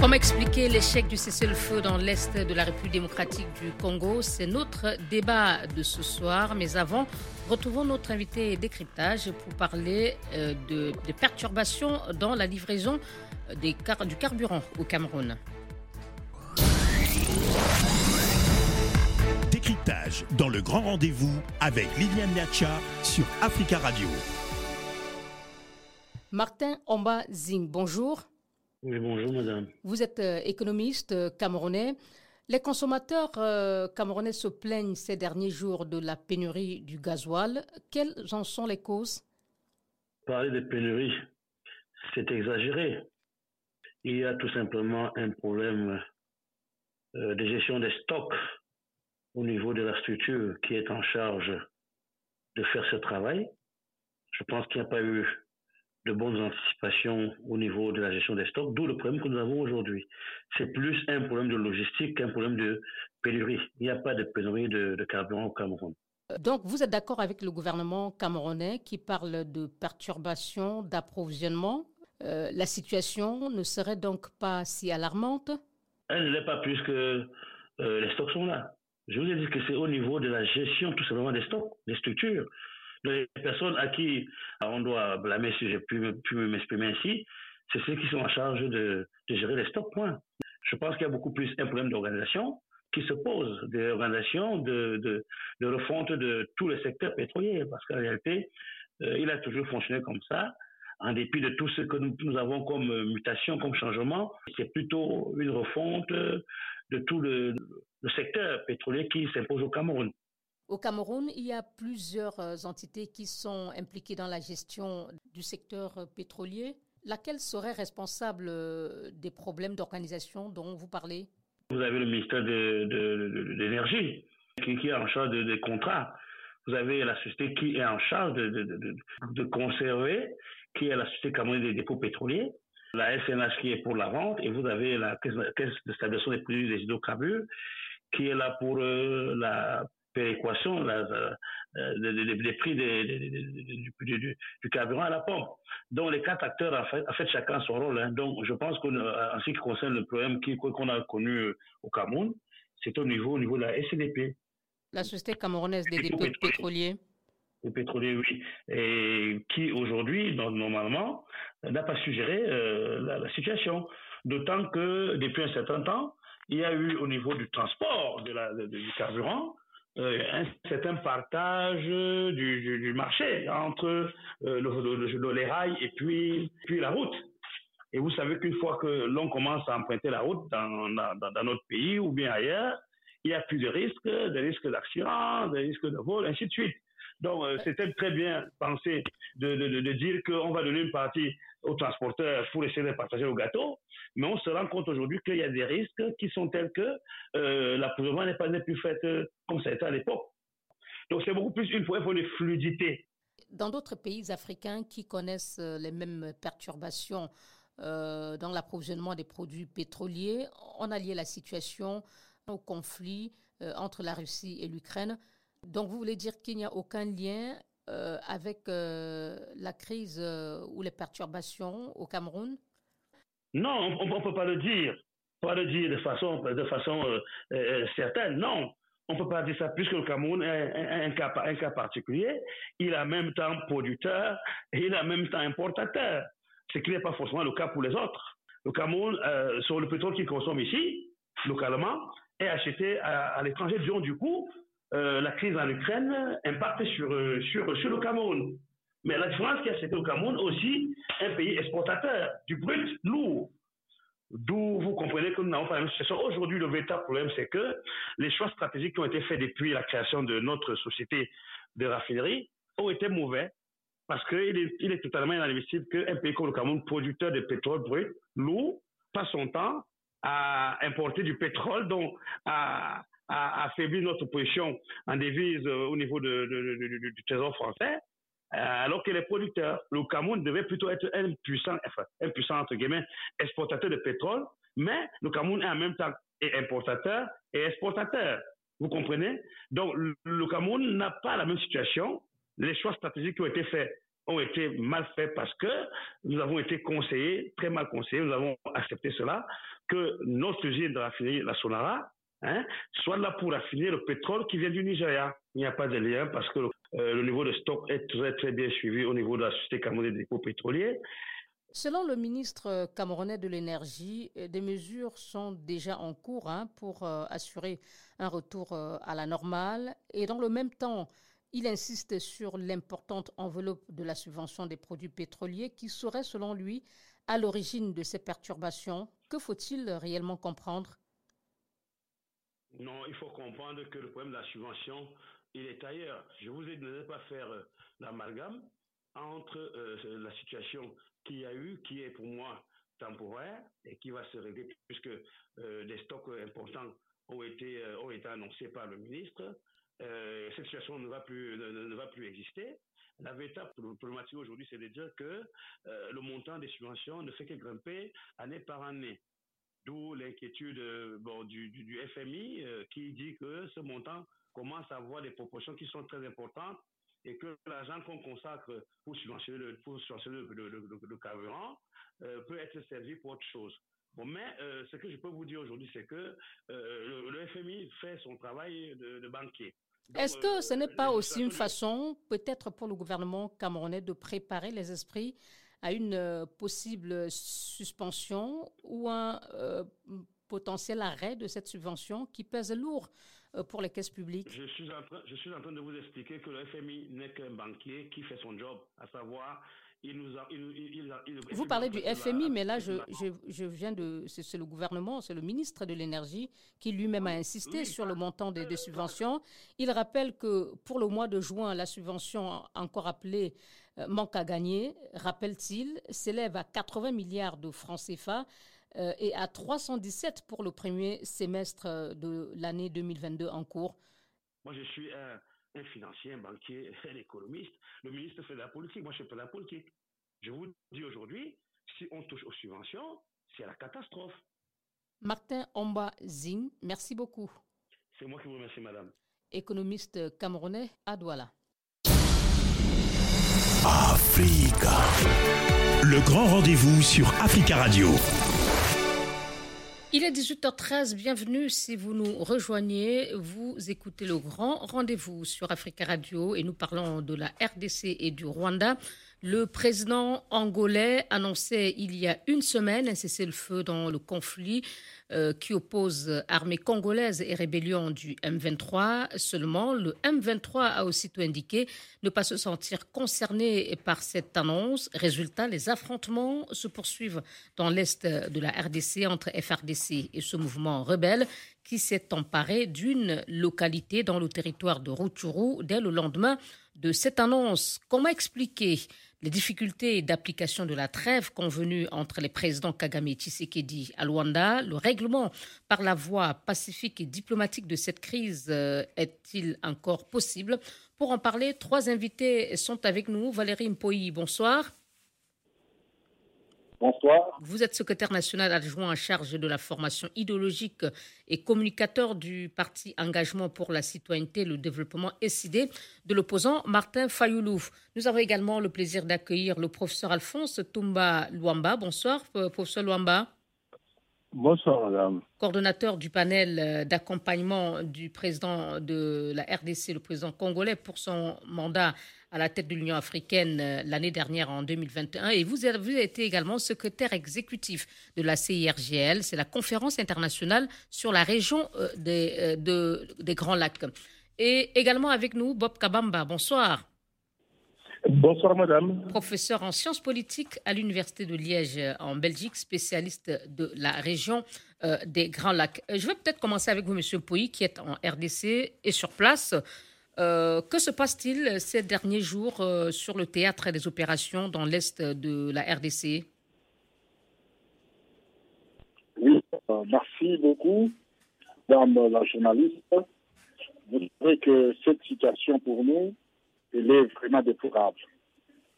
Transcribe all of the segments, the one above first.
Comment expliquer l'échec du cessez-le-feu dans l'Est de la République démocratique du Congo? C'est notre débat de ce soir. Mais avant, retrouvons notre invité décryptage pour parler euh, de, des perturbations dans la livraison des du carburant au Cameroun. Décryptage dans le grand rendez-vous avec Liliane Niacha sur Africa Radio. Martin Omba Zing, bonjour. Oui, bonjour madame. Vous êtes euh, économiste euh, camerounais. Les consommateurs euh, camerounais se plaignent ces derniers jours de la pénurie du gasoil. Quelles en sont les causes? Parler de pénurie, c'est exagéré. Il y a tout simplement un problème de gestion des stocks au niveau de la structure qui est en charge de faire ce travail. Je pense qu'il n'y a pas eu de bonnes anticipations au niveau de la gestion des stocks, d'où le problème que nous avons aujourd'hui. C'est plus un problème de logistique qu'un problème de pénurie. Il n'y a pas de pénurie de, carburant au Cameroun. Donc, vous êtes d'accord avec le gouvernement camerounais qui parle de perturbation d'approvisionnement? Euh, La situation ne serait donc pas si alarmante? Elle ne l'est pas plus que euh, les stocks sont là. Je vous ai dit que c'est au niveau de la gestion tout simplement des stocks, des structures les personnes à qui on doit blâmer, si j'ai pu, m'exprimer ainsi, c'est ceux qui sont en charge de, gérer les stocks, point. Je pense qu'il y a beaucoup plus un problème d'organisation qui se pose, d'organisation, de, de, refonte de tous les secteurs pétroliers, parce qu'en réalité, euh, il a toujours fonctionné comme ça, en dépit de tout ce que nous, avons comme mutation, comme changement, c'est plutôt une refonte de tout le secteur pétrolier qui s'impose au Cameroun. Au Cameroun, il y a plusieurs euh, entités qui sont impliquées dans la gestion du secteur euh, pétrolier. Laquelle serait responsable euh, des problèmes d'organisation dont vous parlez? Vous avez le ministère de, l'énergie qui, est en charge des contrats. Vous avez la société qui est en charge de, conserver, qui est la société camerounaise des dépôts pétroliers la SNH qui est pour la vente, et vous avez la caisse, de stabilisation des produits des hydrocarbures qui est là pour la péréquation euh, des, prix du, carburant à la pompe. Donc les quatre acteurs, en fait, en fait chacun son rôle. Hein. Donc je pense qu'en ce qui concerne le problème qu'on a connu euh, au Cameroun, c'est au niveau, au niveau de la SDP. La Société camerounaise des dépôts pétroliers. Les pétroliers, oui. Et qui aujourd'hui, normalement, n'a pas suggéré euh, la, situation. D'autant que depuis un certain temps, il y a eu au niveau du transport de du carburant euh, un certain partage du, marché entre euh, le, les rails et puis, la route. Et vous savez qu'une fois que l'on commence à emprunter la route dans, notre pays ou bien ailleurs, il y a plus de risques, des risques d'accident, des risques de vol, ainsi de suite. Donc, euh, c'était très bien pensé de, de, de dire qu'on va donner une partie aux transporteurs pour essayer de partager le gâteau, mais on se rend compte aujourd'hui qu'il y a des risques qui sont tels que euh, l'approvisionnement n'est pas plus fait euh, comme ça était à l'époque. Donc, c'est beaucoup plus une fois de fluidité. Dans d'autres pays africains qui connaissent les mêmes perturbations dans l'approvisionnement des produits pétroliers, on a lié la situation au conflit entre la Russie et l'Ukraine. Donc, vous voulez dire qu'il n'y a aucun lien euh, avec euh, la crise euh, ou les perturbations au Cameroun? Non, on ne peut pas le dire. Pas le dire de façon, de façon certaine, non. On ne peut pas dire ça puisque le Cameroun est un, cas, particulier. Il est en même temps producteur et il est en même temps importateur, ce qui n'est pas forcément le cas pour les autres. Le Cameroun, sur le pétrole qu'il consomme ici, localement, est acheté à, à l'étranger. Du coup, euh, la crise en Ukraine impacte sur, euh, sur, le Cameroun. Mais la différence qu'il y a, c'est que le Cameroun aussi un pays exportateur du brut lourd. D'où vous comprenez que nous n'avons pas la même situation. Aujourd'hui, le véritable problème, c'est que les choix stratégiques qui ont été faits depuis la création de notre société de raffinerie ont été mauvais parce qu'il est, il est totalement inadmissible qu'un pays comme le Cameroun, producteur de pétrole brut lourd, passe son temps à importer du pétrole, donc a affaibli notre position en devise euh, au niveau du Trésor français alors que les producteurs, le Cameroun devait plutôt être un puissant, enfin, un puissant entre guillemets, exportateur de pétrole, mais le Cameroun est en même temps importateur et exportateur. Vous comprenez? Donc, le Cameroun n'a pas la même situation. Les choix stratégiques qui ont été faits ont été mal faits parce que nous avons été conseillés, très mal conseillés, nous avons accepté cela, que notre usine de raffinerie, la Sonara, hein, soit là pour raffiner le pétrole qui vient du Nigeria. Il n'y a pas de lien parce que euh, le niveau de stock est très très bien suivi au niveau de la société camerounaise des dépôts pétroliers. Selon le ministre camerounais de l'énergie, euh, des mesures sont déjà en cours hein, pour euh, assurer un retour à la normale. Et dans le même temps, il insiste sur l'importante enveloppe de la subvention des produits pétroliers qui serait, selon lui, à l'origine de ces perturbations. Que faut-il réellement comprendre Non, il faut comprendre que le problème de la subvention, il est ailleurs. Je vous ai dit de ne pas faire euh, l'amalgame entre euh, la situation qu'il y a eu, qui est pour moi temporaire et qui va se régler puisque euh, des stocks importants ont été, ont été annoncés par le ministre. cette situation ne va plus, ne, va plus exister. La véritable problématique aujourd'hui, c'est de dire que le montant des subventions ne fait que grimper année par année. D'où l'inquiétude bon, du, du, du, FMI qui dit que ce montant commence à avoir des proportions qui sont très importantes et que l'argent qu'on consacre pour subventionner le, pour le, carburant euh, peut être servi pour autre chose. Bon, mais euh, ce que je peux vous dire aujourd'hui, c'est que euh, le, FMI fait son travail de, banquier. Est-ce que ce n'est pas aussi une façon, peut-être pour le gouvernement camerounais, de préparer les esprits à une possible suspension ou un potentiel arrêt de cette subvention qui pèse lourd euh, pour les caisses publiques. Je suis en train de vous expliquer que le FMI n'est qu'un banquier qui fait son job, à savoir il nous a, il, il, il, Vous parlez du FMI, mais là, je, je, je viens de. C'est le gouvernement, c'est le ministre de l'Énergie qui lui-même a insisté sur le montant des, des, subventions. Il rappelle que pour le mois de juin, la subvention, encore appelée euh, manque à gagner, rappelle-t-il, s'élève à 80 milliards de francs CFA. Euh, et à 317 pour le premier semestre euh, de l'année 2022 en cours. Moi, je suis un, financier, un banquier, un économiste. Le ministre fait de la politique. Moi, je fais pas de la politique. Je vous dis aujourd'hui, si on touche aux subventions, c'est la catastrophe. Martin Omba Zing, merci beaucoup. C'est moi qui vous remercie, madame. Économiste camerounais à Douala. Africa. Le grand rendez-vous sur Africa Radio. Il est 18h13, bienvenue si vous nous rejoignez. Vous écoutez le grand rendez-vous sur Africa Radio et nous parlons de la RDC et du Rwanda. Le président angolais annonçait il y a une semaine un cessez-le-feu dans le conflit euh, qui oppose armée congolaise et rébellion du M23. Seulement, le M23 a aussitôt indiqué ne pas se sentir concerné par cette annonce. Résultat, les affrontements se poursuivent dans l'est de la RDC entre FRDC et ce mouvement rebelle qui s'est emparé d'une localité dans le territoire de Rutshuru dès le lendemain de cette annonce. Comment expliquer les difficultés d'application de la trêve convenue entre les présidents Kagame et Tshisekedi à Luanda, le règlement par la voie pacifique et diplomatique de cette crise euh, est-il encore possible? Pour en parler, trois invités sont avec nous. Valérie Mpoyi, bonsoir. Bonsoir. Vous êtes secrétaire national adjoint en charge de la formation idéologique et communicateur du parti Engagement pour la citoyenneté et le développement SID de l'opposant Martin Fayoulou. Nous avons également le plaisir d'accueillir le professeur Alphonse Toumba Luamba. Bonsoir, euh, professeur Luamba. Bonsoir, madame. Coordonnateur du panel euh, d'accompagnement du président de la RDC, le président congolais, pour son mandat à la tête de l'Union africaine euh, l'année dernière en 2021 et vous avez été également secrétaire exécutif de la CIRGL, c'est la conférence internationale sur la région euh, des, euh, des Grands Lacs. Et également avec nous Bob Kabamba, bonsoir. Bonsoir madame. Professeur en sciences politiques à l'Université de Liège en Belgique, spécialiste de la région des Grands Lacs. Je vais peut-être commencer avec vous, Monsieur Pouy, qui est en RDC et sur place. Euh, que se passe-t-il ces derniers jours euh, sur le théâtre des opérations dans l'Est de la RDC Oui, euh, merci beaucoup, Madame la journaliste. Vous savez que cette situation pour nous, elle est vraiment déplorable.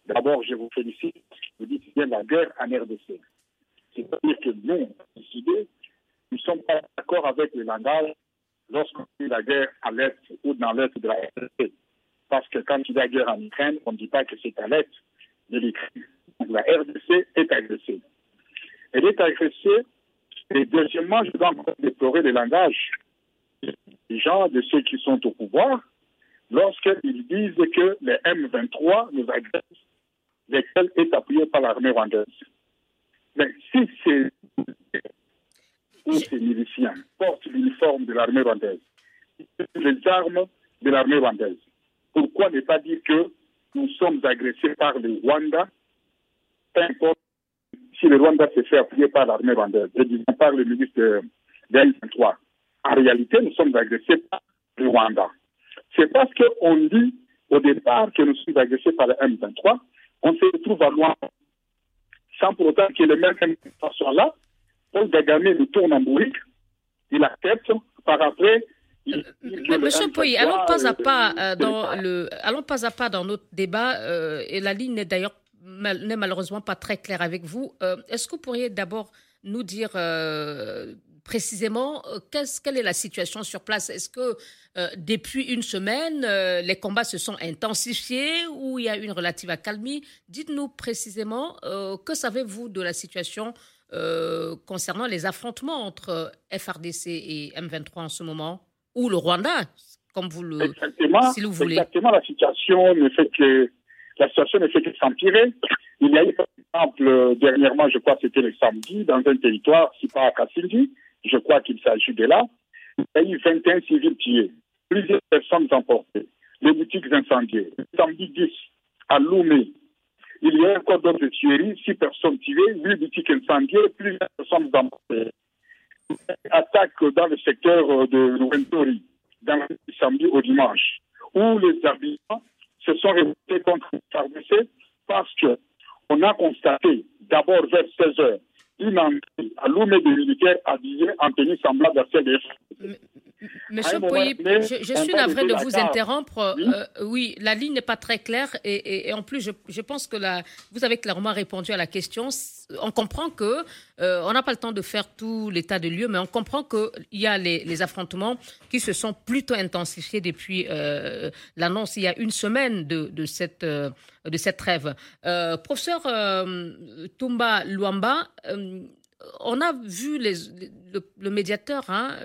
D'abord, je vous félicite vous dites bien la guerre en RDC. C'est-à-dire que nous, décidé, nous ne sommes pas d'accord avec le langage lorsqu'on dit la guerre à l'est ou dans l'est de la RDC. Parce que quand il y a guerre en Ukraine, on ne dit pas que c'est à l'est de l'Ukraine. La RDC est agressée. Elle est agressée. Et deuxièmement, je dois encore déplorer le langage des gens, de ceux qui sont au pouvoir, lorsqu'ils disent que les M23 nous agressent, lesquels est appuyé par l'armée rwandaise. Mais si ces, ces miliciens portent l'uniforme de l'armée rwandaise, les armes de l'armée rwandaise, pourquoi ne pas dire que nous sommes agressés par le Rwanda, peu importe si le Rwanda se fait appuyer par l'armée rwandaise, et disons par le ministre de, de M23. En réalité, nous sommes agressés par le Rwanda. C'est parce qu'on dit au départ que nous sommes agressés par le M23, on se retrouve à loin, sans pour autant que les mêmes M23 soient là. Paul Kagame nous tourne en bourrique, il accepte, par après, mais Monsieur Poy, allons pas à pas euh, dans le, allons pas à pas dans notre débat. Euh, et la ligne n'est d'ailleurs n'est malheureusement pas très claire avec vous. Euh, est-ce que vous pourriez d'abord nous dire précisément quelle est la situation sur place? Est-ce que depuis une semaine, les combats se sont intensifiés ou il y a une relative accalmie? Dites-nous précisément que savez-vous de la situation concernant les affrontements entre FRDC et M23 en ce moment ou le Rwanda, comme vous le, exactement, si vous voulez. Exactement, la situation ne fait que la situation ne fait que s'empirer. Il y a eu, par exemple, dernièrement, je crois que c'était le samedi, dans un territoire, si pas à Kassindi, je crois qu'il s'agit de là, il y a eu 21 civils tués, plusieurs personnes emportées, les boutiques incendiées. Samedi 10, à Loumé, il y a encore d'autres tueries, 6 personnes tuées, 8 boutiques incendiées, plusieurs personnes emportées attaque dans le secteur de Lourentori, dans le samedi au dimanche, où les habitants se sont révoltés contre le parce qu'on a constaté d'abord vers 16 heures une entrée à l'oumé des militaires habillés en tenue semblable à celle des Monsieur Pouy, je, je, suis navré de vous interrompre. Oui, euh, oui la ligne n'est pas très claire et, et, en plus, je, je, pense que la, vous avez clairement répondu à la question. On comprend que euh, on n'a pas le temps de faire tout l'état de lieu, mais on comprend qu'il y a les, les, affrontements qui se sont plutôt intensifiés depuis euh, l'annonce il y a une semaine de, de cette de cette trêve. Professeur Tumba Luamba on a vu le, médiateur, hein,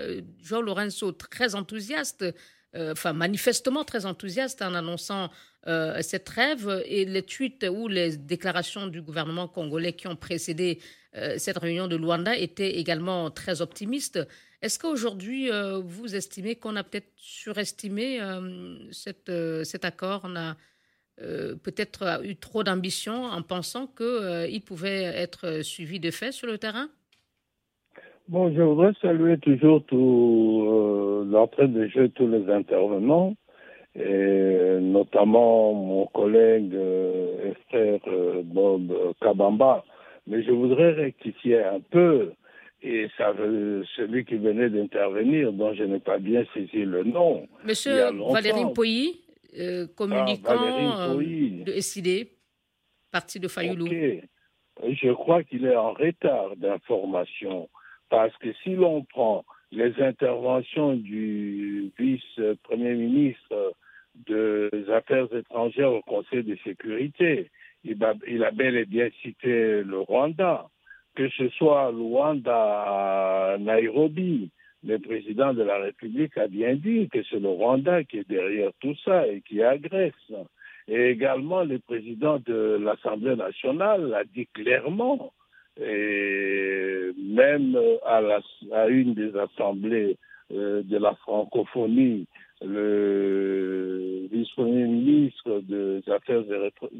Jean Lorenzo, très enthousiaste, euh, enfin manifestement très enthousiaste en annonçant euh, cette trêve et les tweets ou les déclarations du gouvernement congolais qui ont précédé euh, cette réunion de Luanda étaient également très optimistes. Est-ce qu'aujourd'hui, vous estimez qu'on a peut-être surestimé cet accord? Peut-être eu trop d'ambition en pensant qu'il pouvait être suivi de fait sur le terrain? Bon, je voudrais saluer toujours tout euh, l'entrée de jeu, tous les intervenants, et notamment mon collègue euh, et frère euh, Bob Kabamba. Mais je voudrais rectifier un peu, et ça, celui qui venait d'intervenir, dont je n'ai pas bien saisi le nom. Monsieur Valérie Communicant ah, de SID, parti de Fayoulou. Je crois qu'il est en retard d'information parce que si l'on prend les interventions du vice-premier ministre des Affaires étrangères au Conseil de sécurité, il a, bel et bien cité le Rwanda, que ce soit le Rwanda à Nairobi. Le président de la République a bien dit que c'est le Rwanda qui est derrière tout ça et qui agresse. Et également, le président de l'Assemblée nationale a dit clairement et même à, la, à une des assemblées euh, de la francophonie, le vice-premier ministre des Affaires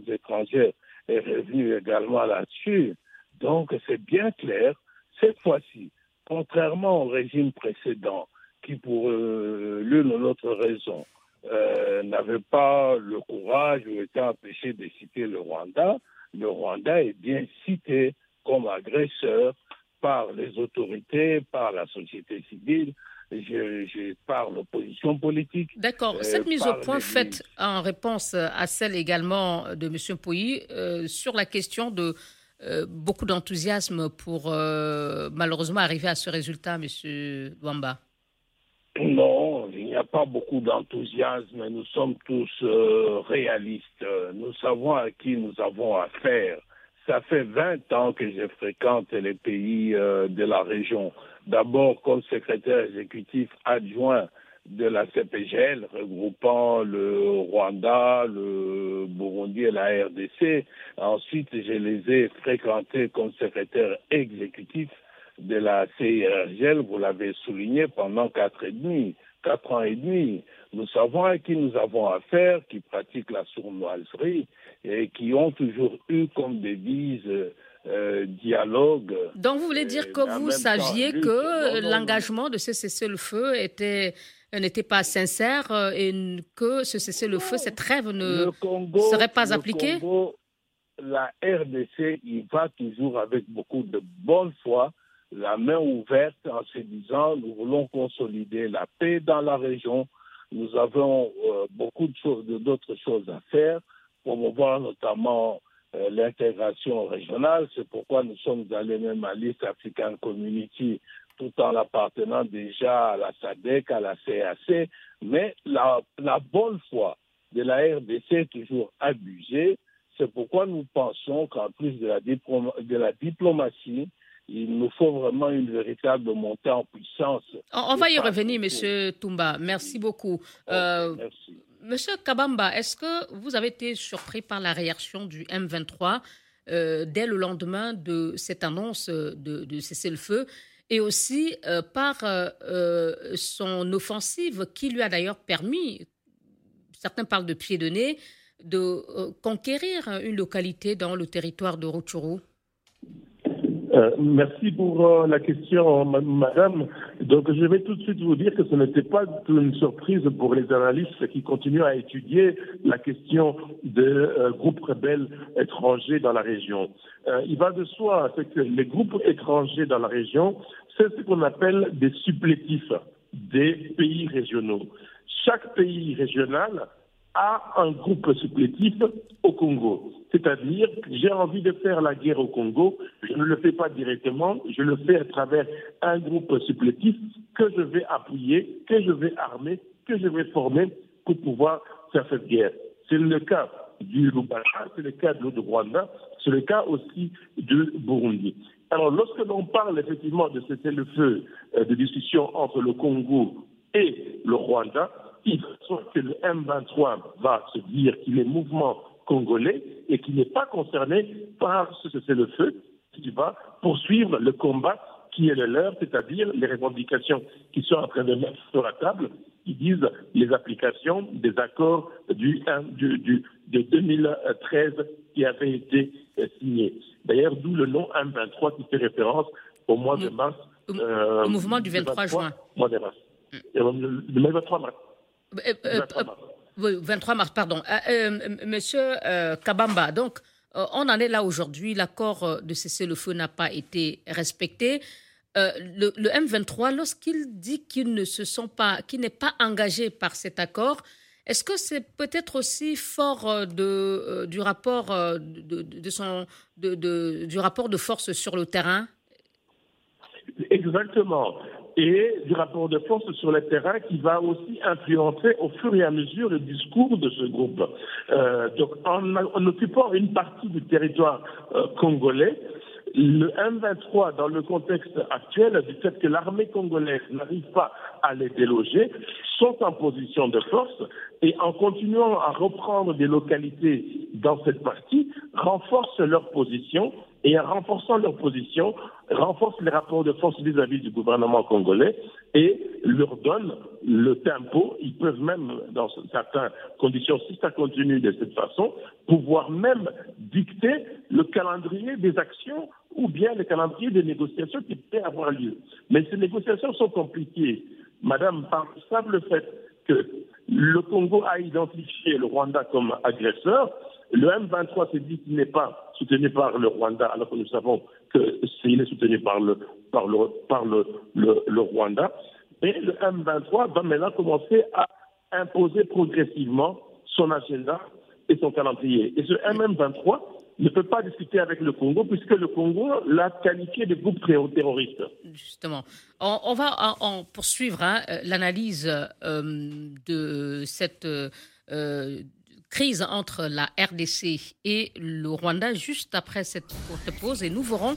étrangères est revenu également là-dessus. Donc c'est bien clair, cette fois-ci, contrairement au régime précédent, qui pour euh, l'une ou l'autre raison euh, n'avait pas le courage ou était empêché de citer le Rwanda, le Rwanda est bien cité comme agresseur par les autorités, par la société civile. je, je parle opposition politique. D'accord. euh, Cette mise au par point faite en réponse à celle également de M. Pouilly euh, sur la question de euh, beaucoup d'enthousiasme pour euh, malheureusement arriver à ce résultat, M. Douamba. Non, il n'y a pas beaucoup d'enthousiasme. Nous sommes tous euh, réalistes. Nous savons à qui nous avons affaire. Ça fait 20 ans que je fréquente les pays de la région. D'abord comme secrétaire exécutif adjoint de la CPGL, regroupant le Rwanda, le Burundi et la RDC. Ensuite, je les ai fréquentés comme secrétaire exécutif de la CIRGL, vous l'avez souligné, pendant quatre et demi, quatre ans et demi. Nous savons à qui nous avons affaire, qui pratiquent la sournoiserie et qui ont toujours eu comme devise euh, dialogue. Donc vous voulez dire que vous saviez que l'engagement de ce cessez-le-feu était n'était pas sincère euh, et que ce cessez-le-feu, cette trêve ne le Congo, serait pas le appliquée? Congo, la RDC, il va toujours avec beaucoup de bonne foi, la main ouverte en se disant nous voulons consolider la paix dans la région. Nous avons euh, beaucoup de choses, d'autres choses à faire, promouvoir notamment euh, l'intégration régionale. C'est pourquoi nous sommes allés même à l'East African Community tout en appartenant déjà à la SADC, à la CAC. Mais la, la bonne foi de la RDC est toujours abusée. C'est pourquoi nous pensons qu'en plus de la, diploma- de la diplomatie, il nous faut vraiment une véritable montée en puissance. On, va y revenir. Monsieur Toumba. Merci beaucoup. Euh, Merci. Monsieur Kabamba, est-ce que vous avez été surpris par la réaction du M23 euh, dès le lendemain de cette annonce de, de cessez-le-feu et aussi euh, par euh, euh, son offensive qui lui a d'ailleurs permis, certains parlent de pied de nez, de conquérir une localité dans le territoire de Rutshuru Euh, merci pour euh, la question, ma- madame. Donc, je vais tout de suite vous dire que ce n'était pas une surprise pour les analystes qui continuent à étudier la question de euh, groupes rebelles étrangers dans la région. Il va de soi que les groupes étrangers dans la région, c'est ce qu'on appelle des supplétifs des pays régionaux. Chaque pays régional a un groupe supplétif au Congo. C'est-à-dire j'ai envie de faire la guerre au Congo, je ne le fais pas directement, je le fais à travers un groupe supplétif que je vais appuyer, que je vais armer, que je vais former pour pouvoir faire cette guerre. C'est le cas du Lubasha, c'est le cas de Rwanda, c'est le cas aussi du Burundi. Alors, lorsque l'on parle effectivement de cesser le feu euh, de discussion entre le Congo et le Rwanda, faut que le M23 va se dire qu'il est mouvement congolais et qu'il n'est pas concerné par ce cessez-le-feu, qui va poursuivre le combat qui est le leur, c'est-à-dire les revendications qui sont en train de mettre sur la table, qui disent les applications des accords du, du, du, de 2013 qui avaient été euh, signés. D'ailleurs, d'où le nom M23 qui fait référence au mois de mars. Au, euh, au mouvement du 23, 23 juin. Mois de mars. Mm. Le, le 23 mars. Euh, euh, 23 mars. Oui, 23 mars, pardon. Euh, monsieur Kabamba, donc, on en est là aujourd'hui. L'accord de cessez-le-feu n'a pas été respecté. Le, le, M23, lorsqu'il dit qu'il ne se sont pas, qu'il n'est pas engagé par cet accord, est-ce que c'est peut-être aussi fort de, du rapport de, de son, de, du rapport de force sur le terrain? Exactement et du rapport de force sur le terrain qui va aussi influencer au fur et à mesure le discours de ce groupe. Euh, donc, en, en, occupant une partie du territoire euh, congolais, le M23, dans le contexte actuel, du fait que l'armée congolaise n'arrive pas à les déloger, sont en position de force et en continuant à reprendre des localités dans cette partie, renforcent leur position et en renforçant leur position, renforcent les rapports de force vis-à-vis -vis du gouvernement congolais et leur donnent le tempo. Ils peuvent même, dans certaines conditions, si ça continue de cette façon, pouvoir même dicter le calendrier des actions ou bien le calendrier des négociations qui peut avoir lieu. Mais ces négociations sont compliquées, madame, par le simple fait que le Congo a identifié le Rwanda comme agresseur. Le M23 s'est dit qu'il n'est pas soutenu par le Rwanda, alors que nous savons qu'il est soutenu par le, par le, par le, le, Rwanda. Et le M23 va maintenant commencer à imposer progressivement son agenda et son calendrier. Et ce MM23 ne peut pas discuter avec le Congo puisque le Congo l'a qualifié de groupe terroriste. Justement. On, va en, poursuivre hein, l'analyse euh, de cette euh, crise entre la RDC et le Rwanda juste après cette courte pause et nous verrons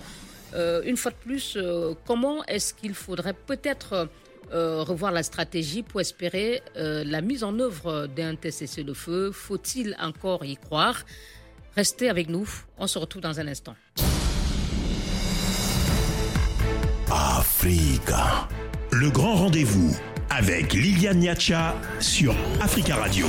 euh, une fois de plus comment est-ce qu'il faudrait peut-être revoir la stratégie pour espérer la mise en œuvre d'un cessez-le-feu. Faut-il encore y croire? Restez avec nous, on se retrouve dans un instant. Africa. Le grand rendez-vous avec Liliane Niacha sur Africa Radio.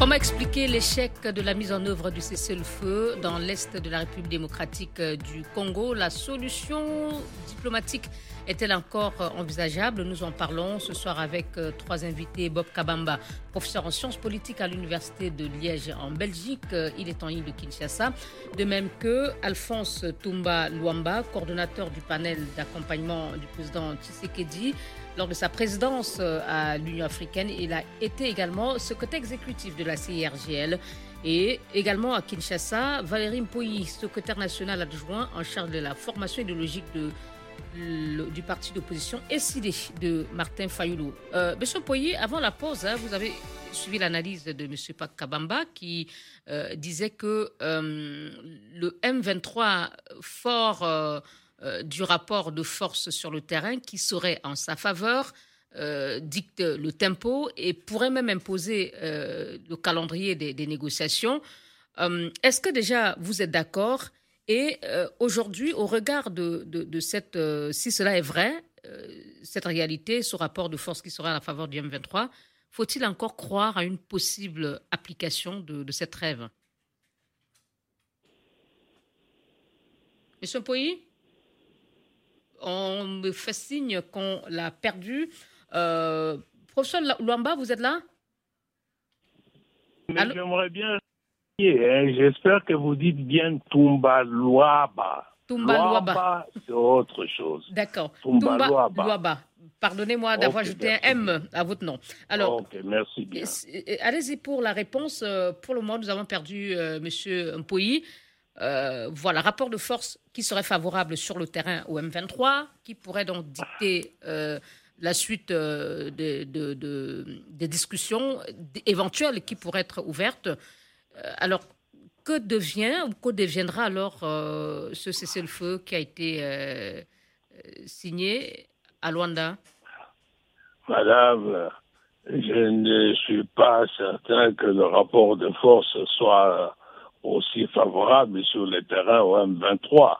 Comment expliquer l'échec de la mise en œuvre du cessez-le-feu dans l'Est de la République démocratique du Congo? La solution diplomatique est-elle encore euh, envisageable? Nous en parlons ce soir avec euh, trois invités. Bob Kabamba, professeur en sciences politiques à l'Université de Liège en Belgique. Euh, il est en île de Kinshasa. De même que Alphonse Toumba Luamba, coordonnateur du panel d'accompagnement du président Tshisekedi. Lors de sa présidence à l'Union africaine, il a été également secrétaire exécutif de la CIRGL. Et également à Kinshasa, Valérie Mpoyi, secrétaire national adjoint en charge de la formation idéologique du parti d'opposition SID de Martin Fayoulou. Euh, Monsieur Poyer, avant la pause, hein, vous avez suivi l'analyse de Monsieur Pak Kabamba qui euh, disait que euh, le M23 fort euh, du rapport de force sur le terrain qui serait en sa faveur dicte le tempo et pourrait même imposer le calendrier des, négociations. Est-ce que déjà vous êtes d'accord? Et euh, aujourd'hui, au regard de, cette, euh, si cela est vrai, euh, cette réalité, ce rapport de force qui sera la faveur du M23, faut-il encore croire à une possible application de, cette rêve? Monsieur Poyi? On me fait signe qu'on l'a perdu. professeur Luamba, vous êtes là? J'aimerais bien Hein. J'espère que vous dites bien Tumba Luaba. Tumba Luaba. c'est autre chose. D'accord. Tumba, Luaba. Pardonnez-moi d'avoir ajouté un M à votre nom. Alors, ok, merci bien. Allez-y pour la réponse. Euh, pour le moment, nous avons perdu euh, Monsieur Mpoyi. Euh, voilà, rapport de force qui serait favorable sur le terrain au M23, qui pourrait donc dicter la suite des discussions éventuelles qui pourraient être ouvertes. Euh, alors, que devient ou que deviendra alors euh, ce cessez-le-feu qui a été euh, signé à Luanda? Madame, je ne suis pas certain que le rapport de force soit aussi favorable sur le terrain au M23.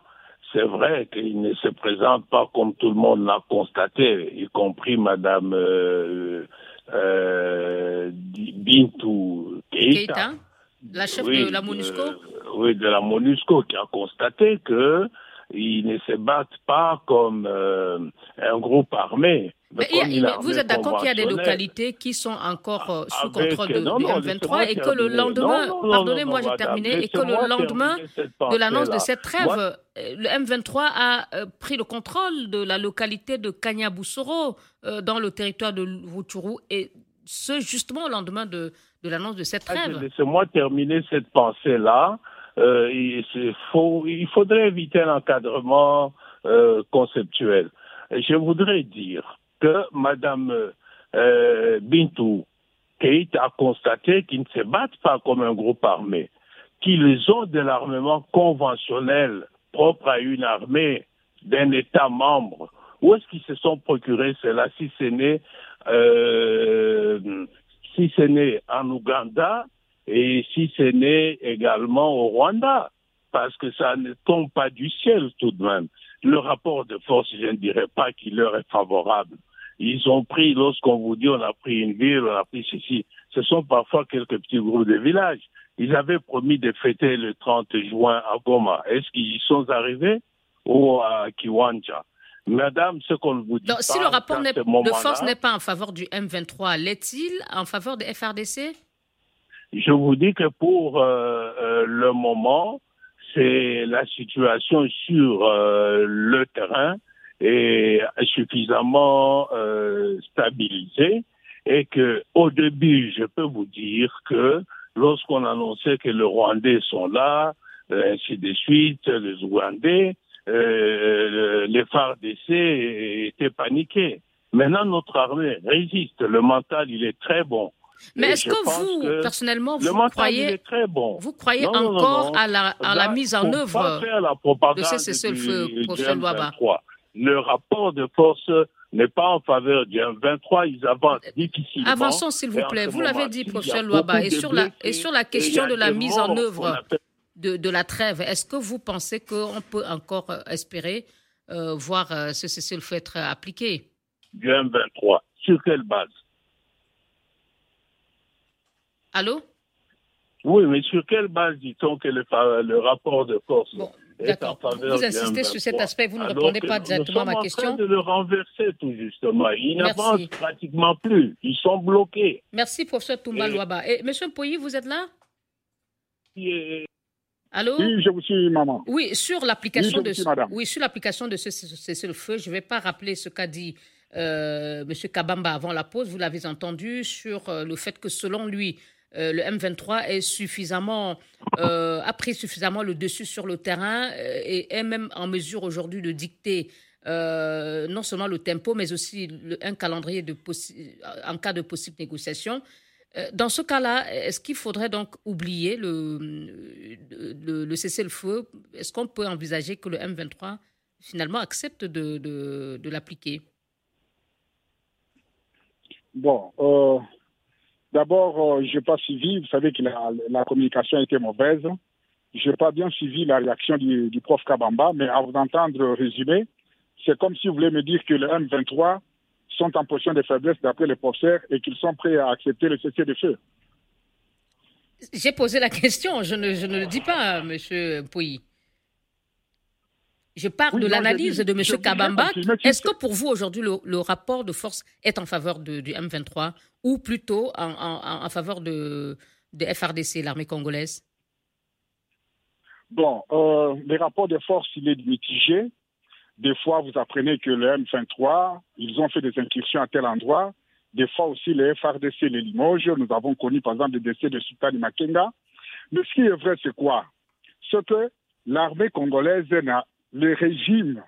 C'est vrai qu'il ne se présente pas comme tout le monde l'a constaté, y compris Madame Bintou Keita la chef de la MONUSCO Oui, de la MONUSCO, qui a constaté que ils ne se battent pas comme euh, un groupe armé. Mais, vous êtes d'accord qu'il y a des localités qui sont encore euh, sous contrôle de, non, du M23 et que le lendemain, pardonnez-moi, j'ai terminé, et que le lendemain de l'annonce de cette trêve, euh, le M23 a pris le contrôle de la localité de Kanyaboussoro dans le territoire de Rutshuru et ce justement au lendemain de, de l'annonce de cette trêve. Laissez-moi terminer cette pensée-là. Euh, il, il, faudrait éviter l'encadrement euh, conceptuel. Je voudrais dire que Mme euh, Bintou Keït a constaté qu'ils ne se battent pas comme un groupe armé, qu'ils ont de l'armement conventionnel propre à une armée d'un État membre. Où est-ce qu'ils se sont procurés cela si euh, si ce n'est en Ouganda et si ce n'est également au Rwanda, parce que ça ne tombe pas du ciel tout de même. Le rapport de force, je ne dirais pas qu'il leur est favorable. Ils ont pris, lorsqu'on vous dit on a pris une ville, on a pris ceci, ce sont parfois quelques petits groupes de villages. Ils avaient promis de fêter le 30 juin à Goma. Est-ce qu'ils y sont arrivés ou à Kiwanja? Madame, ce qu'on vous dit. si le rapport de force n'est pas en faveur du M23, l'est-il en faveur des FRDC Je vous dis que pour euh, euh, le moment, c'est la situation sur euh, le terrain est suffisamment euh, stabilisé et que au début, je peux vous dire que lorsqu'on annonçait que les Rwandais sont là, euh, ainsi de suite, les Ougandais, euh, les phares d'essai étaient paniqués. Maintenant, notre armée résiste. Le mental, il est très bon. Mais est-ce que vous, personnellement, vous croyez, très bon. vous croyez encore à la, à la mise en œuvre de ces cessez-le-feu, professeur Le rapport de force n'est pas en faveur du M23, ils avancent difficilement. Avançons, s'il vous plaît. Vous l'avez dit, professeur Louaba, et sur, la, et sur la question de la mise en œuvre de, de la trêve, est-ce que vous pensez qu'on peut encore euh, espérer euh, voir euh, ce cessez-le-feu être appliqué? Du M23, sur quelle base? Allô? Oui, mais sur quelle base dit-on que le, le, rapport de force faveur Vous insistez sur cet aspect, vous ne répondez pas directement à ma question. Nous sommes en train de le renverser tout justement. Ils n'avancent pratiquement plus. Ils sont bloqués. Merci, professeur Toumba Louaba. Et monsieur Poyi, vous êtes là? Allô? Oui, je vous suis, maman. Oui, sur l'application de, oui, sur l'application de ce cessez-le-feu, je ne vais pas rappeler ce qu'a dit euh, M. Kabamba avant la pause. Vous l'avez entendu sur euh, le fait que selon lui, euh, le M23 est suffisamment, euh, a pris suffisamment le dessus sur le terrain euh, et est même en mesure aujourd'hui de dicter non seulement le tempo, mais aussi un calendrier de en cas de possible négociation. Dans ce cas-là, est-ce qu'il faudrait donc oublier le, le, le cessez-le-feu? Est-ce qu'on peut envisager que le M23 finalement accepte de, de, de l'appliquer? Bon, D'abord, euh, je n'ai pas suivi, vous savez que la, la communication été mauvaise. Je n'ai pas bien suivi la réaction du, prof Kabamba, mais à vous entendre résumer, c'est comme si vous voulez me dire que les M23 sont en position de faiblesse d'après les professeurs et qu'ils sont prêts à accepter le cessez de feu. J'ai posé la question, je ne, le dis pas, M. Pouilly. Je parle de l'analyse de M. Kabamba. Est-ce que pour vous, aujourd'hui, le, rapport de force est en faveur du M23 ou plutôt en, faveur de, de FRDC, l'armée congolaise? Bon, euh, les rapports de force, il est mitigé. Des fois, vous apprenez que le M23, ils ont fait des incursions à tel endroit. Des fois aussi, les FRDC, les Limoges, nous avons connu par exemple le décès de Sultan Makenga. Mais ce qui est vrai, c'est quoi? C'est que l'armée congolaise n'a le régime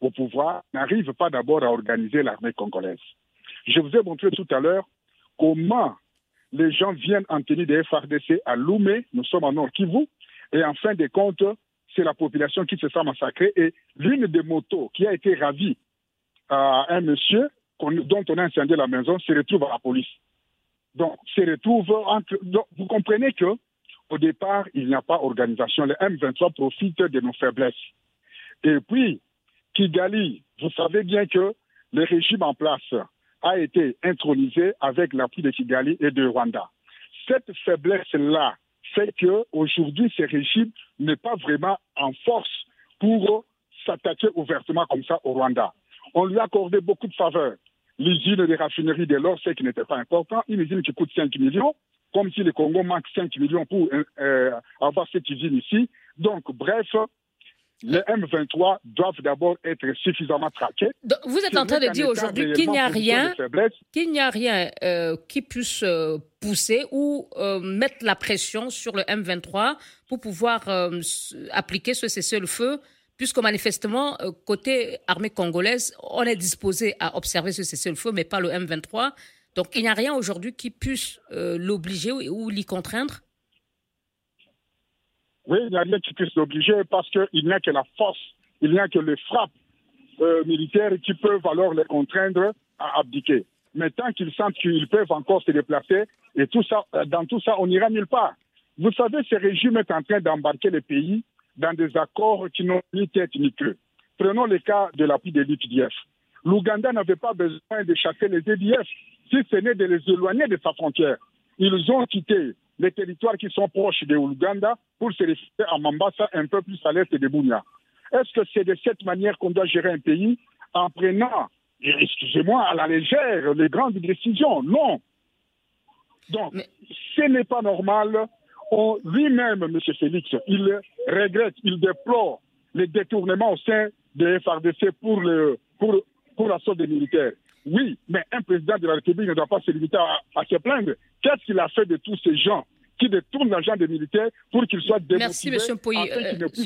au pouvoir n'arrive pas d'abord à organiser l'armée congolaise. Je vous ai montré tout à l'heure comment les gens viennent en tenue des FRDC à Loumé, nous sommes en Nord Kivu, et en fin de compte, c'est la population qui se sent massacrée. Et l'une des motos qui a été ravie à un monsieur dont on a incendié la maison se retrouve à la police. Donc, se retrouve entre. Donc, vous comprenez que au départ, il n'y a pas organisation. Le M23 profite de nos faiblesses. Et puis, Kigali, vous savez bien que le régime en place a été intronisé avec l'appui de Kigali et de Rwanda. Cette faiblesse-là fait que aujourd'hui, ce régime n'est pas vraiment en force pour s'attaquer ouvertement comme ça au Rwanda. On lui a accordé beaucoup de faveurs. L'usine des raffineries de l'or, c'est qui n'était pas important, une usine qui coûte 5 millions, comme si le Congo manque 5 millions pour euh, avoir cette usine ici. Donc, bref, les M23 doivent d'abord être suffisamment traqués. vous êtes en train de dire aujourd'hui qu'il n'y a rien, qu'il n'y a rien euh, qui puisse euh, pousser ou euh, mettre la pression sur le M23 pour pouvoir appliquer ce cessez-le-feu, puisque manifestement, côté armée congolaise, on est disposé à observer ce cessez-le-feu, mais pas le M23. Donc il n'y a rien aujourd'hui qui puisse l'obliger ou l'y contraindre oui, il n'y a rien qui puisse l'obliger parce qu'il n'y a que la force, il n'y a que les frappes euh, militaires qui peuvent alors les contraindre à abdiquer. Mais tant qu'ils sentent qu'ils peuvent encore se déplacer, et tout ça, euh, dans tout ça, on n'ira nulle part. Vous savez, ce régime est en train d'embarquer les pays dans des accords qui n'ont ni tête ni queue. Prenons le cas de l'appui des l'UPDF. L'Ouganda n'avait pas besoin de chasser les EDF, si ce n'est de les éloigner de sa frontière. Ils ont quitté les territoires qui sont proches de l'Ouganda pour se réfugier à Mambasa, un peu plus à l'est de Bounia. Est-ce que c'est de cette manière qu'on doit gérer un pays en prenant, excusez-moi, à la légère les grandes décisions? Non. Donc, ce n'est pas normal. Lui-même, M. Félix, il regrette, il déplore les détournements au sein des FRDC pour le pour, pour l'assaut des militaires. Oui, mais un président de la République ne doit pas se limiter à, à se plaindre. Qu'est-ce qu'il a fait de tous ces gens? Qui détournent l'argent des militaires pour qu'ils soient démotivés Merci, M. Pouy.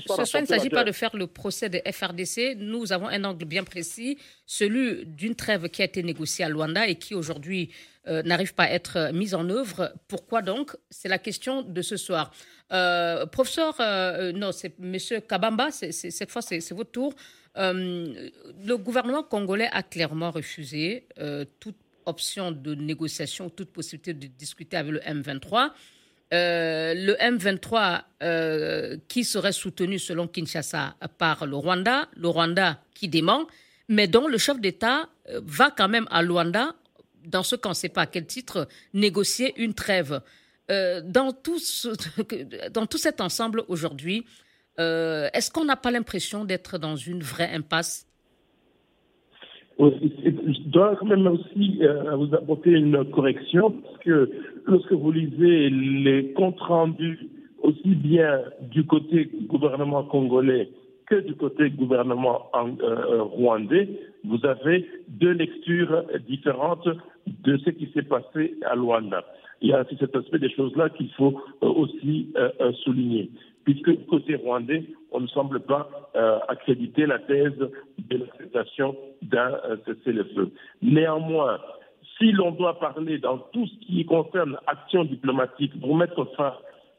pas ce soir, il ne s'agit pas de faire le procès de FRDC. Nous avons un angle bien précis, celui d'une trêve qui a été négociée à Luanda et qui aujourd'hui euh, n'arrive pas à être euh, mise en œuvre. Pourquoi donc? C'est la question de ce soir. Euh, professeur, euh, euh, non, c'est M. Kabamba, cette fois c'est votre tour. Euh, le gouvernement congolais a clairement refusé euh, toute option de négociation, toute possibilité de discuter avec le M23. Euh, le M23 euh, qui serait soutenu selon Kinshasa par le Rwanda, le Rwanda qui dément, mais dont le chef d'État euh, va quand même à Luanda, dans ce qu'on ne sait pas à quel titre, négocier une trêve. Dans, tout cet ensemble aujourd'hui, est-ce qu'on n'a pas l'impression d'être dans une vraie impasse? Je dois quand même aussi vous apporter une correction, parce que lorsque vous lisez les comptes rendus aussi bien du côté gouvernement congolais que du côté gouvernement en- euh, rwandais, vous avez deux lectures différentes de ce qui s'est passé à Luanda. Il y a aussi cet aspect des choses-là qu'il faut euh, aussi euh, euh, souligner, puisque du côté rwandais, on ne semble pas euh, accréditer la thèse de l'acceptation d'un euh, cessez-le-feu. Néanmoins, si l'on doit parler dans tout ce qui concerne action diplomatique pour mettre fin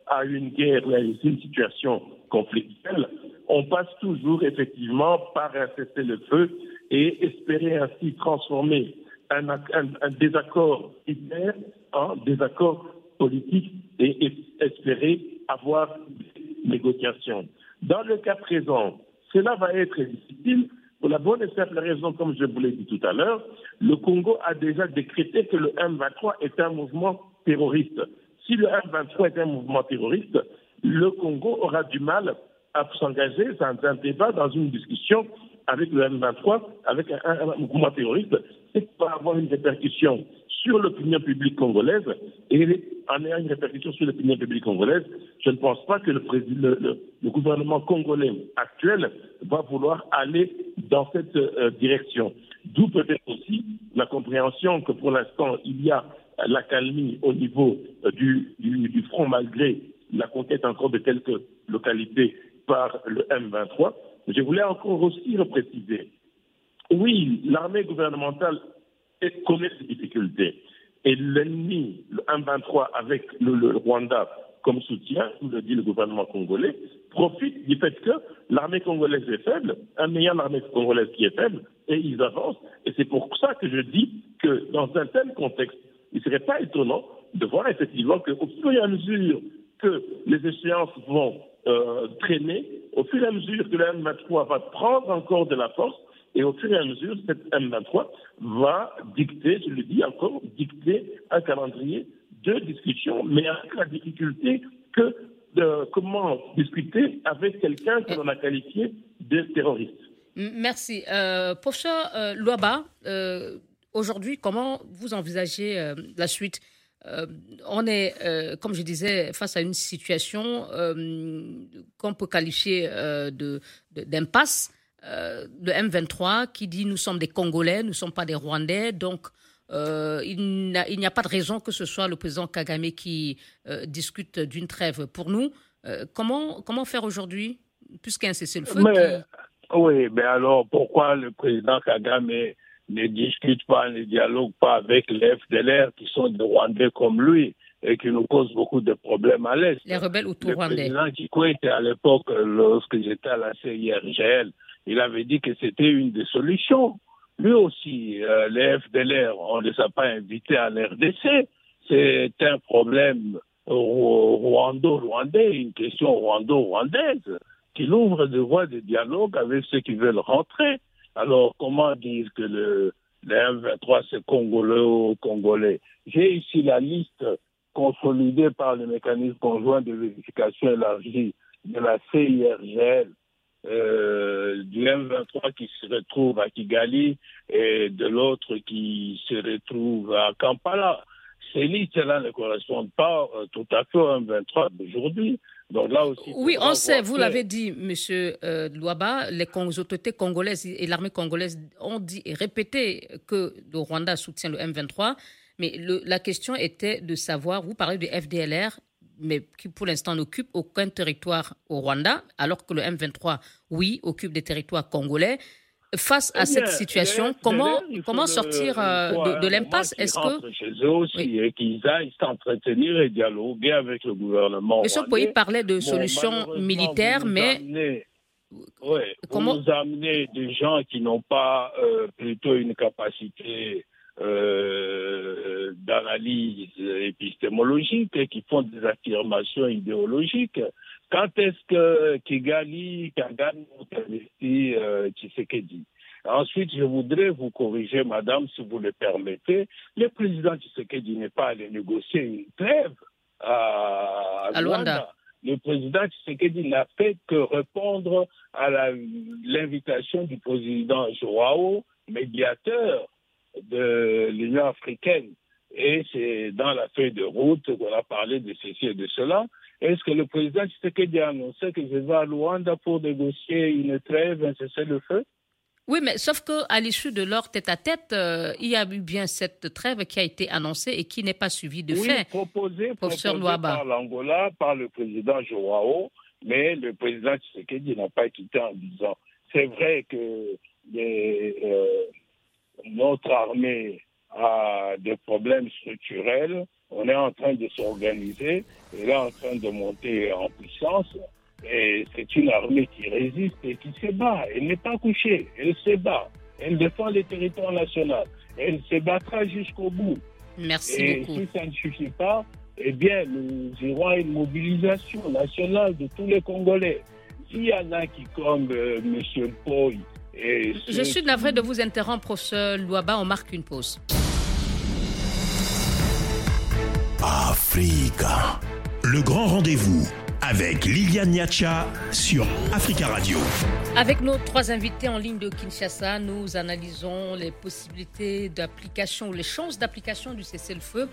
à une guerre ou à une situation conflictuelle, on passe toujours effectivement par un cessez-le-feu et espérer ainsi transformer un, ac- un- un désaccord militaire en désaccord politique et espérer avoir des négociations. Dans le cas présent, cela va être difficile pour la bonne et simple raison, comme je vous l'ai dit tout à l'heure, le Congo a déjà décrété que le M23 est un mouvement terroriste. Si le M23 est un mouvement terroriste, le Congo aura du mal à s'engager dans un débat, dans une discussion avec le M23, avec un, mouvement terroriste, c'est va avoir une répercussion sur l'opinion publique congolaise et en ayant une répercussion sur l'opinion publique congolaise, je ne pense pas que le gouvernement congolais actuel va vouloir aller dans cette euh, direction. D'où peut-être aussi la compréhension que pour l'instant, il y a l'accalmie au niveau euh, du, front malgré la conquête encore de quelques localités par le M23. Je voulais encore aussi repréciser oui, l'armée gouvernementale connaît ces difficultés. Et l'ennemi, le M23, avec le, le Rwanda comme soutien, comme le dit le gouvernement congolais, profite du fait que l'armée congolaise est faible, en ayant l'armée congolaise qui est faible, et ils avancent. Et c'est pour ça que je dis que dans un tel contexte, il ne serait pas étonnant de voir effectivement qu'au fur et à mesure que les échéances vont euh, traîner, au fur et à mesure que le M23 va prendre encore de la force, et au fur et à mesure, cette M23 va dicter, je le dis encore, dicter un calendrier de discussion, mais avec la difficulté que de comment discuter avec quelqu'un que l'on a qualifié de terroriste. Merci. Euh, professeur euh, Luaba, euh, aujourd'hui, comment vous envisagez euh, la suite? Euh, On est, comme je disais, face à une situation qu'on peut qualifier euh, de- de- d'impasse. Le M23 qui dit nous sommes des Congolais, nous ne sommes pas des Rwandais, donc euh, il n'y a pas de raison que ce soit le président Kagame qui euh, discute d'une trêve. Pour nous, euh, comment, comment faire aujourd'hui, puisqu'il y a un cessez-le-feu qui- oui, mais alors pourquoi le président Kagame ne discute pas, ne dialogue pas avec les FDLR qui sont des Rwandais comme lui et qui nous causent beaucoup de problèmes à l'Est? Les rebelles Le autour-rwandais. président Kikwete, à l'époque, lorsque j'étais à la CIRGL, il avait dit que c'était une des solutions. Lui aussi, euh, les FDLR, on ne les a pas invités à l'RDC. C'est un problème rw- rwando-rwandais, une question rwando-rwandaise, qu'il ouvre des voies de dialogue avec ceux qui veulent rentrer. Alors, comment dire que le, le M23, c'est congolais ou congolais? J'ai ici la liste consolidée par le mécanisme conjoint de vérification élargie de la CIRGL, euh, du M23 qui se retrouve à Kigali et de l'autre qui se retrouve à Kampala. Ces listes-là ne correspondent pas euh, tout à fait au M23 d'aujourd'hui, Donc là aussi. Oui, on sait, vous l'avez dit, Monsieur euh, Louaba, les, autorités congolaises et l'armée congolaise ont dit et répété que le Rwanda soutient le M23. Mais la question était de savoir, vous parlez du FDLR, mais qui pour l'instant n'occupe aucun territoire au Rwanda, alors que le M23, oui, occupe des territoires congolais. Face à eh cette situation, comment, comment sortir euh, de, l'impasse? Est-ce que chez eux aussi et qu'ils aillent s'entretenir et dialoguer avec le gouvernement Monsieur Poyi parlait de solutions militaires, mais oui, comment vous amenez des gens qui n'ont pas euh, plutôt une capacité euh, d'analyse épistémologique et qui font des affirmations idéologiques. Quand est-ce que Kigali, Kagame ont investi euh, Tshisekedi? Ensuite, je voudrais vous corriger, madame, si vous le permettez. Le président Tshisekedi n'est pas allé négocier une trêve à, Luanda. Le président Tshisekedi n'a fait que répondre à l'invitation du président Joao, médiateur de l'Union africaine. Et c'est dans la feuille de route qu'on a parlé de ceci et de cela. Est-ce que le président Tshisekedi a annoncé que je vais à Luanda pour négocier une trêve, un cessez-le-feu? Oui, mais sauf qu'à l'issue de leur tête-à-tête, euh, il y a eu bien cette trêve qui a été annoncée et qui n'est pas suivie de oui, fait. proposée, proposée par l'Angola, par le président Joao, mais le président Tshisekedi n'a pas quitté en disant c'est vrai que les, euh, notre armée a des problèmes structurels. On est en train de s'organiser. Elle est en train de monter en puissance. Et c'est une armée qui résiste et qui se bat. Elle n'est pas couchée. Elle se bat. Elle défend le territoire national. Elle se battra jusqu'au bout. Merci et si ça ne suffit pas, eh bien, nous irons à une mobilisation nationale de tous les Congolais. S'il y en a qui, comme euh, M. Poy, je suis navré de vous interrompre, professeur Louaba. On marque une pause. Africa. Le grand rendez-vous avec Liliane Niacha sur Africa Radio. Avec nos trois invités en ligne de Kinshasa, nous analysons les possibilités d'application, les chances d'application du cessez-le-feu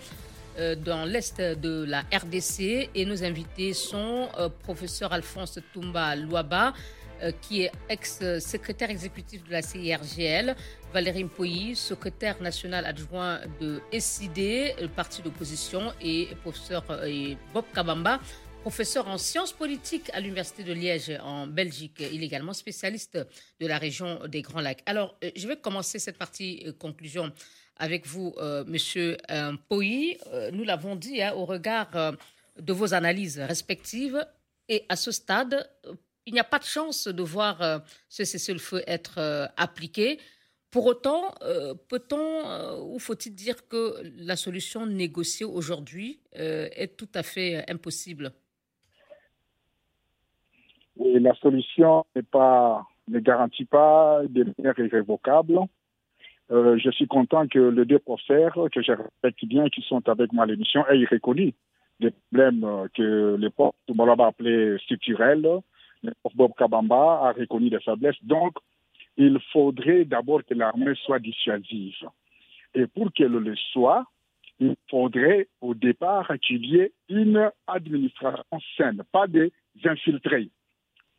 euh, dans l'est de la RDC. Et nos invités sont euh, professeur Alphonse Toumba Louaba, qui est ex-secrétaire exécutif de la CIRGL, Valérie Mpoyi, secrétaire national adjoint de SID, le parti d'opposition, et professeur euh, Bob Kabamba, professeur en sciences politiques à l'Université de Liège en Belgique. Il est également spécialiste de la région des Grands Lacs. Alors, euh, je vais commencer cette partie conclusion avec vous, Monsieur Mpoyi. Nous l'avons dit hein, au regard de vos analyses respectives. Et à ce stade, il n'y a pas de chance de voir euh, ce cessez-le-feu être euh, appliqué. Pour autant, euh, peut-on ou faut-il dire que la solution négociée aujourd'hui est tout à fait impossible? La solution pas, ne garantit pas de manière irrévocable. je suis content que les deux professeurs, que je respecte bien, qui sont avec moi à l'émission, aient reconnu des problèmes que l'époque, on va appeler structurels, Bob Kabamba a reconnu des faiblesses. Donc, il faudrait d'abord que l'armée soit dissuasive. Et pour qu'elle le soit, il faudrait au départ qu'il y ait une administration saine, pas des infiltrés,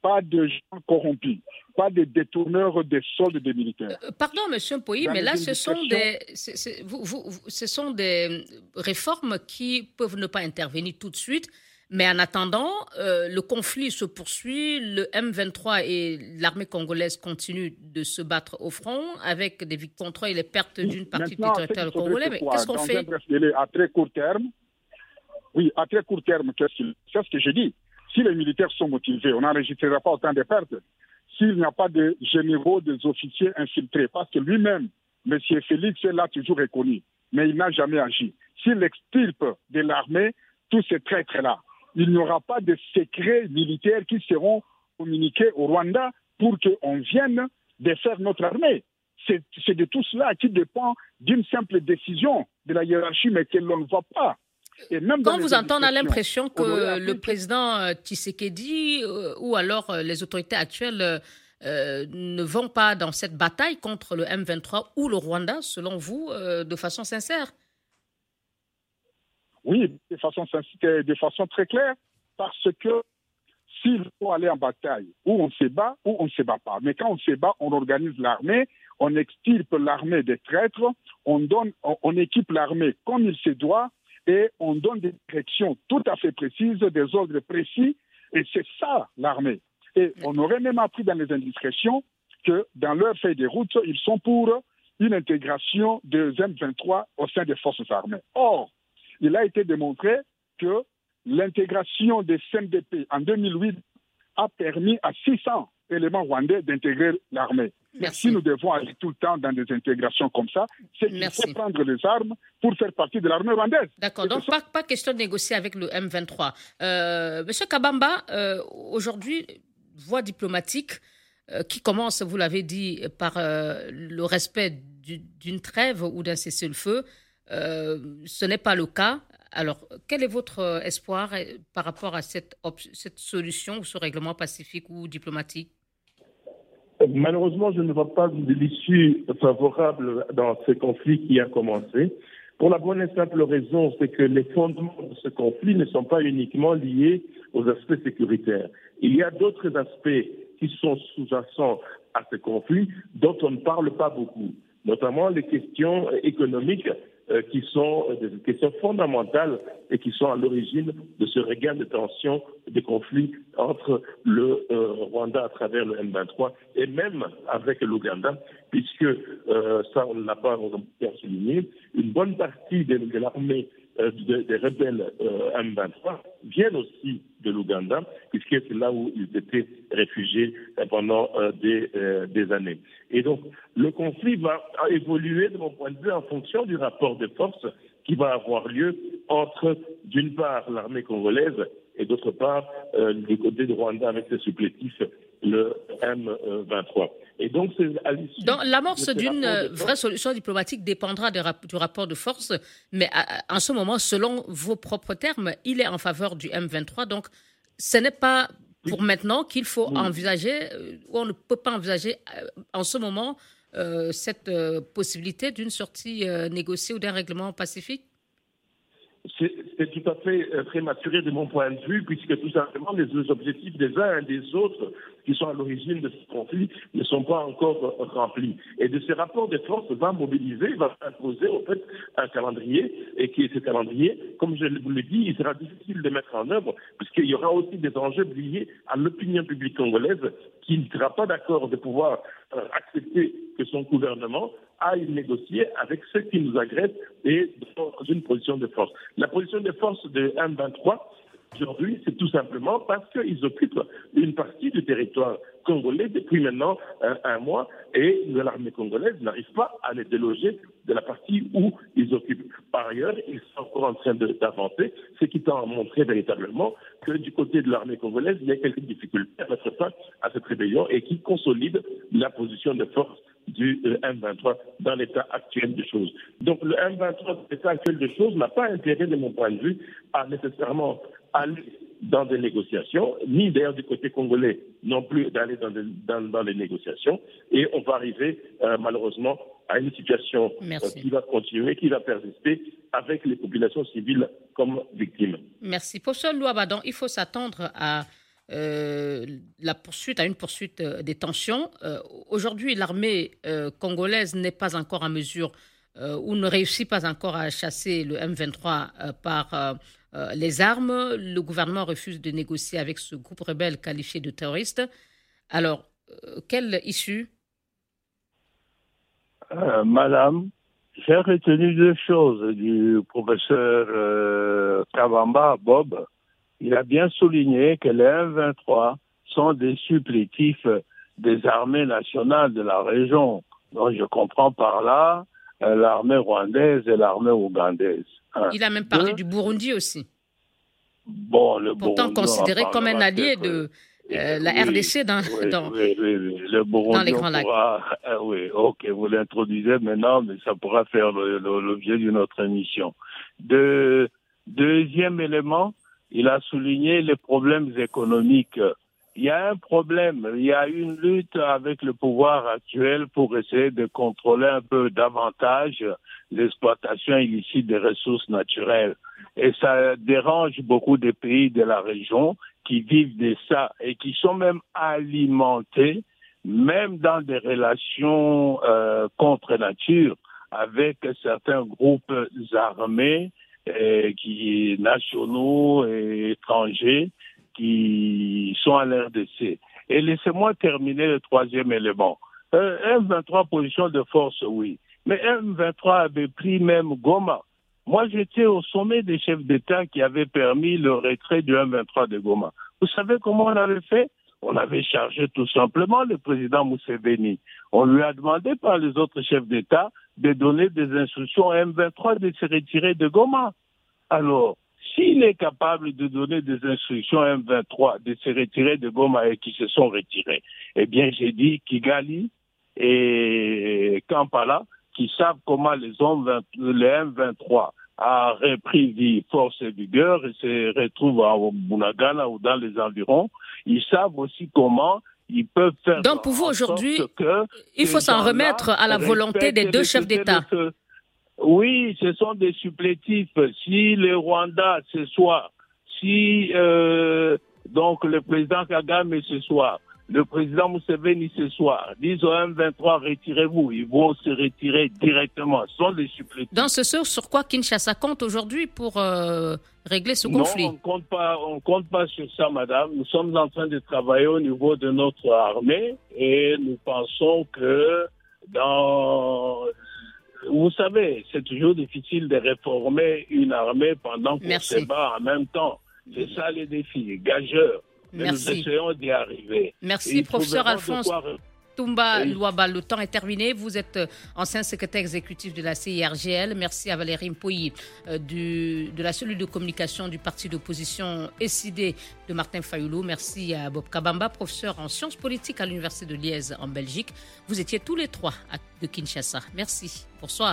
pas de gens corrompus, pas des détourneurs des soldes des militaires. Euh, pardon, Monsieur Poyi, mais là, ce sont, des, ce sont des réformes qui peuvent ne pas intervenir tout de suite, mais en attendant, euh, le conflit se poursuit, le M23 et l'armée congolaise continuent de se battre au front avec des victoires et les pertes d'une partie du territoire congolais. Mais qu'est-ce qu'on fait À très court terme, oui, à très court terme, c'est ce que j'ai dit? Si les militaires sont motivés, on n'enregistrera pas autant de pertes. S'il n'y a pas de généraux, des officiers infiltrés, parce que lui-même, M. Félix l'a toujours reconnu, mais il n'a jamais agi. S'il extirpe de l'armée tous ces traîtres-là, il n'y aura pas de secrets militaires qui seront communiqués au Rwanda pour qu'on vienne défaire notre armée. C'est de tout cela qui dépend d'une simple décision de la hiérarchie, mais que l'on ne voit pas. Et même Quand vous entendez, on a l'impression que le président euh, Tshisekedi euh, ou alors euh, les autorités actuelles ne vont pas dans cette bataille contre le M23 ou le Rwanda, selon vous, de façon sincère? Oui, de façon, de façon très claire, parce que s'il faut aller en bataille, ou on se bat, ou on ne se bat pas. Mais quand on se bat, on organise l'armée, on extirpe l'armée des traîtres, on, donne, on, équipe l'armée comme il se doit, et on donne des directions tout à fait précises, des ordres précis, et c'est ça l'armée. Et on aurait même appris dans les indiscrétions que dans leur feuille de route, ils sont pour une intégration de M23 au sein des forces armées. Or, il a été démontré que l'intégration des CMDP en 2008 a permis à 600 éléments rwandais d'intégrer l'armée. Si nous devons aller tout le temps dans des intégrations comme ça, c'est qu'il faut prendre les armes pour faire partie de l'armée rwandaise. D'accord, donc pas, question de négocier avec le M23. Euh, Monsieur Kabamba, euh, aujourd'hui, voie diplomatique euh, qui commence, vous l'avez dit, par le respect d'une trêve ou d'un cessez-le-feu. Ce n'est pas le cas. Alors, quel est votre espoir par rapport à cette, solution ou ce règlement pacifique ou diplomatique? Malheureusement, je ne vois pas d'issue favorable dans ce conflit qui a commencé. Pour la bonne et simple raison, c'est que les fondements de ce conflit ne sont pas uniquement liés aux aspects sécuritaires. Il y a d'autres aspects qui sont sous-jacents à ce conflit dont on ne parle pas beaucoup, notamment les questions économiques euh, qui sont des questions fondamentales et qui sont à l'origine de ce regain de tension, de conflit entre le euh, Rwanda à travers le M23 et même avec l'Ouganda, puisque, euh, ça on ne l'a pas souligné, une bonne partie de l'armée euh, des rebelles euh, M23 viennent aussi de l'Ouganda, puisque c'est là où ils étaient réfugiés euh, pendant des, des, années. Et donc, le conflit va évoluer, de mon point de vue, en fonction du rapport de force qui va avoir lieu entre, d'une part, l'armée congolaise et d'autre part, du côté de Rwanda avec ses supplétifs, le M23. Et donc, l'amorce d'une vraie solution diplomatique dépendra du rapport de force, mais en ce moment, selon vos propres termes, il est en faveur du M23. Donc, ce n'est pas pour maintenant qu'il faut envisager, euh, ou on ne peut pas envisager euh, en ce moment euh, cette possibilité d'une sortie négociée ou d'un règlement pacifique? C'est tout à fait euh, prématuré de mon point de vue, puisque tout simplement les objectifs des uns et des autres qui sont à l'origine de ce conflit ne sont pas encore euh, remplis. Et de ce rapport de force va mobiliser, va imposer en fait un calendrier, et qui est ce calendrier, comme je vous l'ai dit, il sera difficile de mettre en œuvre, puisqu'il y aura aussi des enjeux liés à l'opinion publique congolaise qui ne sera pas d'accord de pouvoir euh, accepter que son gouvernement aille négocier avec ceux qui nous agressent et dans une position de force. La position de force de M23, aujourd'hui, c'est tout simplement parce qu'ils occupent une partie du territoire congolais depuis maintenant un, mois et l'armée congolaise n'arrive pas à les déloger de la partie où ils occupent. Par ailleurs, ils sont encore en train d'avancer, ce qui tend à montrer véritablement que du côté de l'armée congolaise, il y a quelques difficultés à mettre fin à cette rébellion et qui consolide la position de force du euh, M23 dans l'état actuel des choses. Donc le M23 dans l'état actuel des choses n'a pas intérêt, de mon point de vue, à nécessairement aller dans des négociations, ni d'ailleurs du côté congolais non plus d'aller dans, dans, les négociations. Et on va arriver euh, malheureusement à une situation euh, qui va continuer, qui va persister avec les populations civiles comme victimes. Merci. Pour ce Louabadan, il faut s'attendre à euh, la poursuite, à une poursuite des tensions. Aujourd'hui, l'armée congolaise n'est pas encore en mesure ou ne réussit pas encore à chasser le M23 par les armes. Le gouvernement refuse de négocier avec ce groupe rebelle qualifié de terroriste. Alors, quelle issue? Madame, j'ai retenu deux choses du professeur Kavamba, Bob il a bien souligné que les M23 sont des supplétifs des armées nationales de la région. Donc je comprends par là euh, l'armée rwandaise et l'armée ougandaise. Il a même parlé du Burundi aussi. Bon, le Pourtant considéré comme un allié de euh, la RDC dans, dans, le Burundi les grands lacs. Euh, oui, ok, vous l'introduisez maintenant, mais ça pourra faire l'objet d'une autre émission. De, deuxième élément, il a souligné les problèmes économiques. Il y a un problème, il y a une lutte avec le pouvoir actuel pour essayer de contrôler un peu davantage l'exploitation illicite des ressources naturelles. Et ça dérange beaucoup des pays de la région qui vivent de ça et qui sont même alimentés, même dans des relations euh, contre nature, avec certains groupes armés euh, qui nationaux et étrangers qui sont à l'RDC. Et laissez-moi terminer le troisième élément. Euh, M23 position de force, oui. Mais M23 avait pris même Goma. Moi, j'étais au sommet des chefs d'État qui avaient permis le retrait du M23 de Goma. Vous savez comment on avait fait? On avait chargé tout simplement le président Mousseveni. On lui a demandé par les autres chefs d'État de donner des instructions à M23 de se retirer de Goma. Alors, s'il est capable de donner des instructions à M23 de se retirer de Goma et qui se sont retirés, eh bien, j'ai dit Kigali et Kampala, qui savent comment les hommes, les M23 a repris vie, force et vigueur et se retrouvent à Bunagana ou dans les environs, ils savent aussi comment ils peuvent faire. Donc pour vous aujourd'hui, il faut s'en remettre à la volonté des deux chefs d'État. Oui, ce sont des supplétifs. Si le Rwanda ce soir, si euh, donc le président Kagame ce soir, le président Museveni ce soir disent au M23 retirez-vous, ils vont se retirer directement. Ce sont des supplétifs. Dans ce sens, sur quoi Kinshasa compte aujourd'hui pour euh, régler ce conflit? Non, on compte pas, on compte pas sur ça, madame. Nous sommes en train de travailler au niveau de notre armée et nous pensons que dans vous savez, c'est toujours difficile de réformer une armée pendant qu'on se bat en même temps. C'est ça les défis, gageurs. Mais nous essayons d'y arriver. Merci, professeur Alphonse. Toumba Louaba, le temps est terminé. Vous êtes euh, ancien secrétaire exécutif de la CIRGL. Merci à Valérie Mpoyi euh, de la cellule de communication du parti d'opposition SID de Martin Fayoulou. Merci à Bob Kabamba, professeur en sciences politiques à l'Université de Liège en Belgique. Vous étiez tous les trois de Kinshasa. Merci. Bonsoir.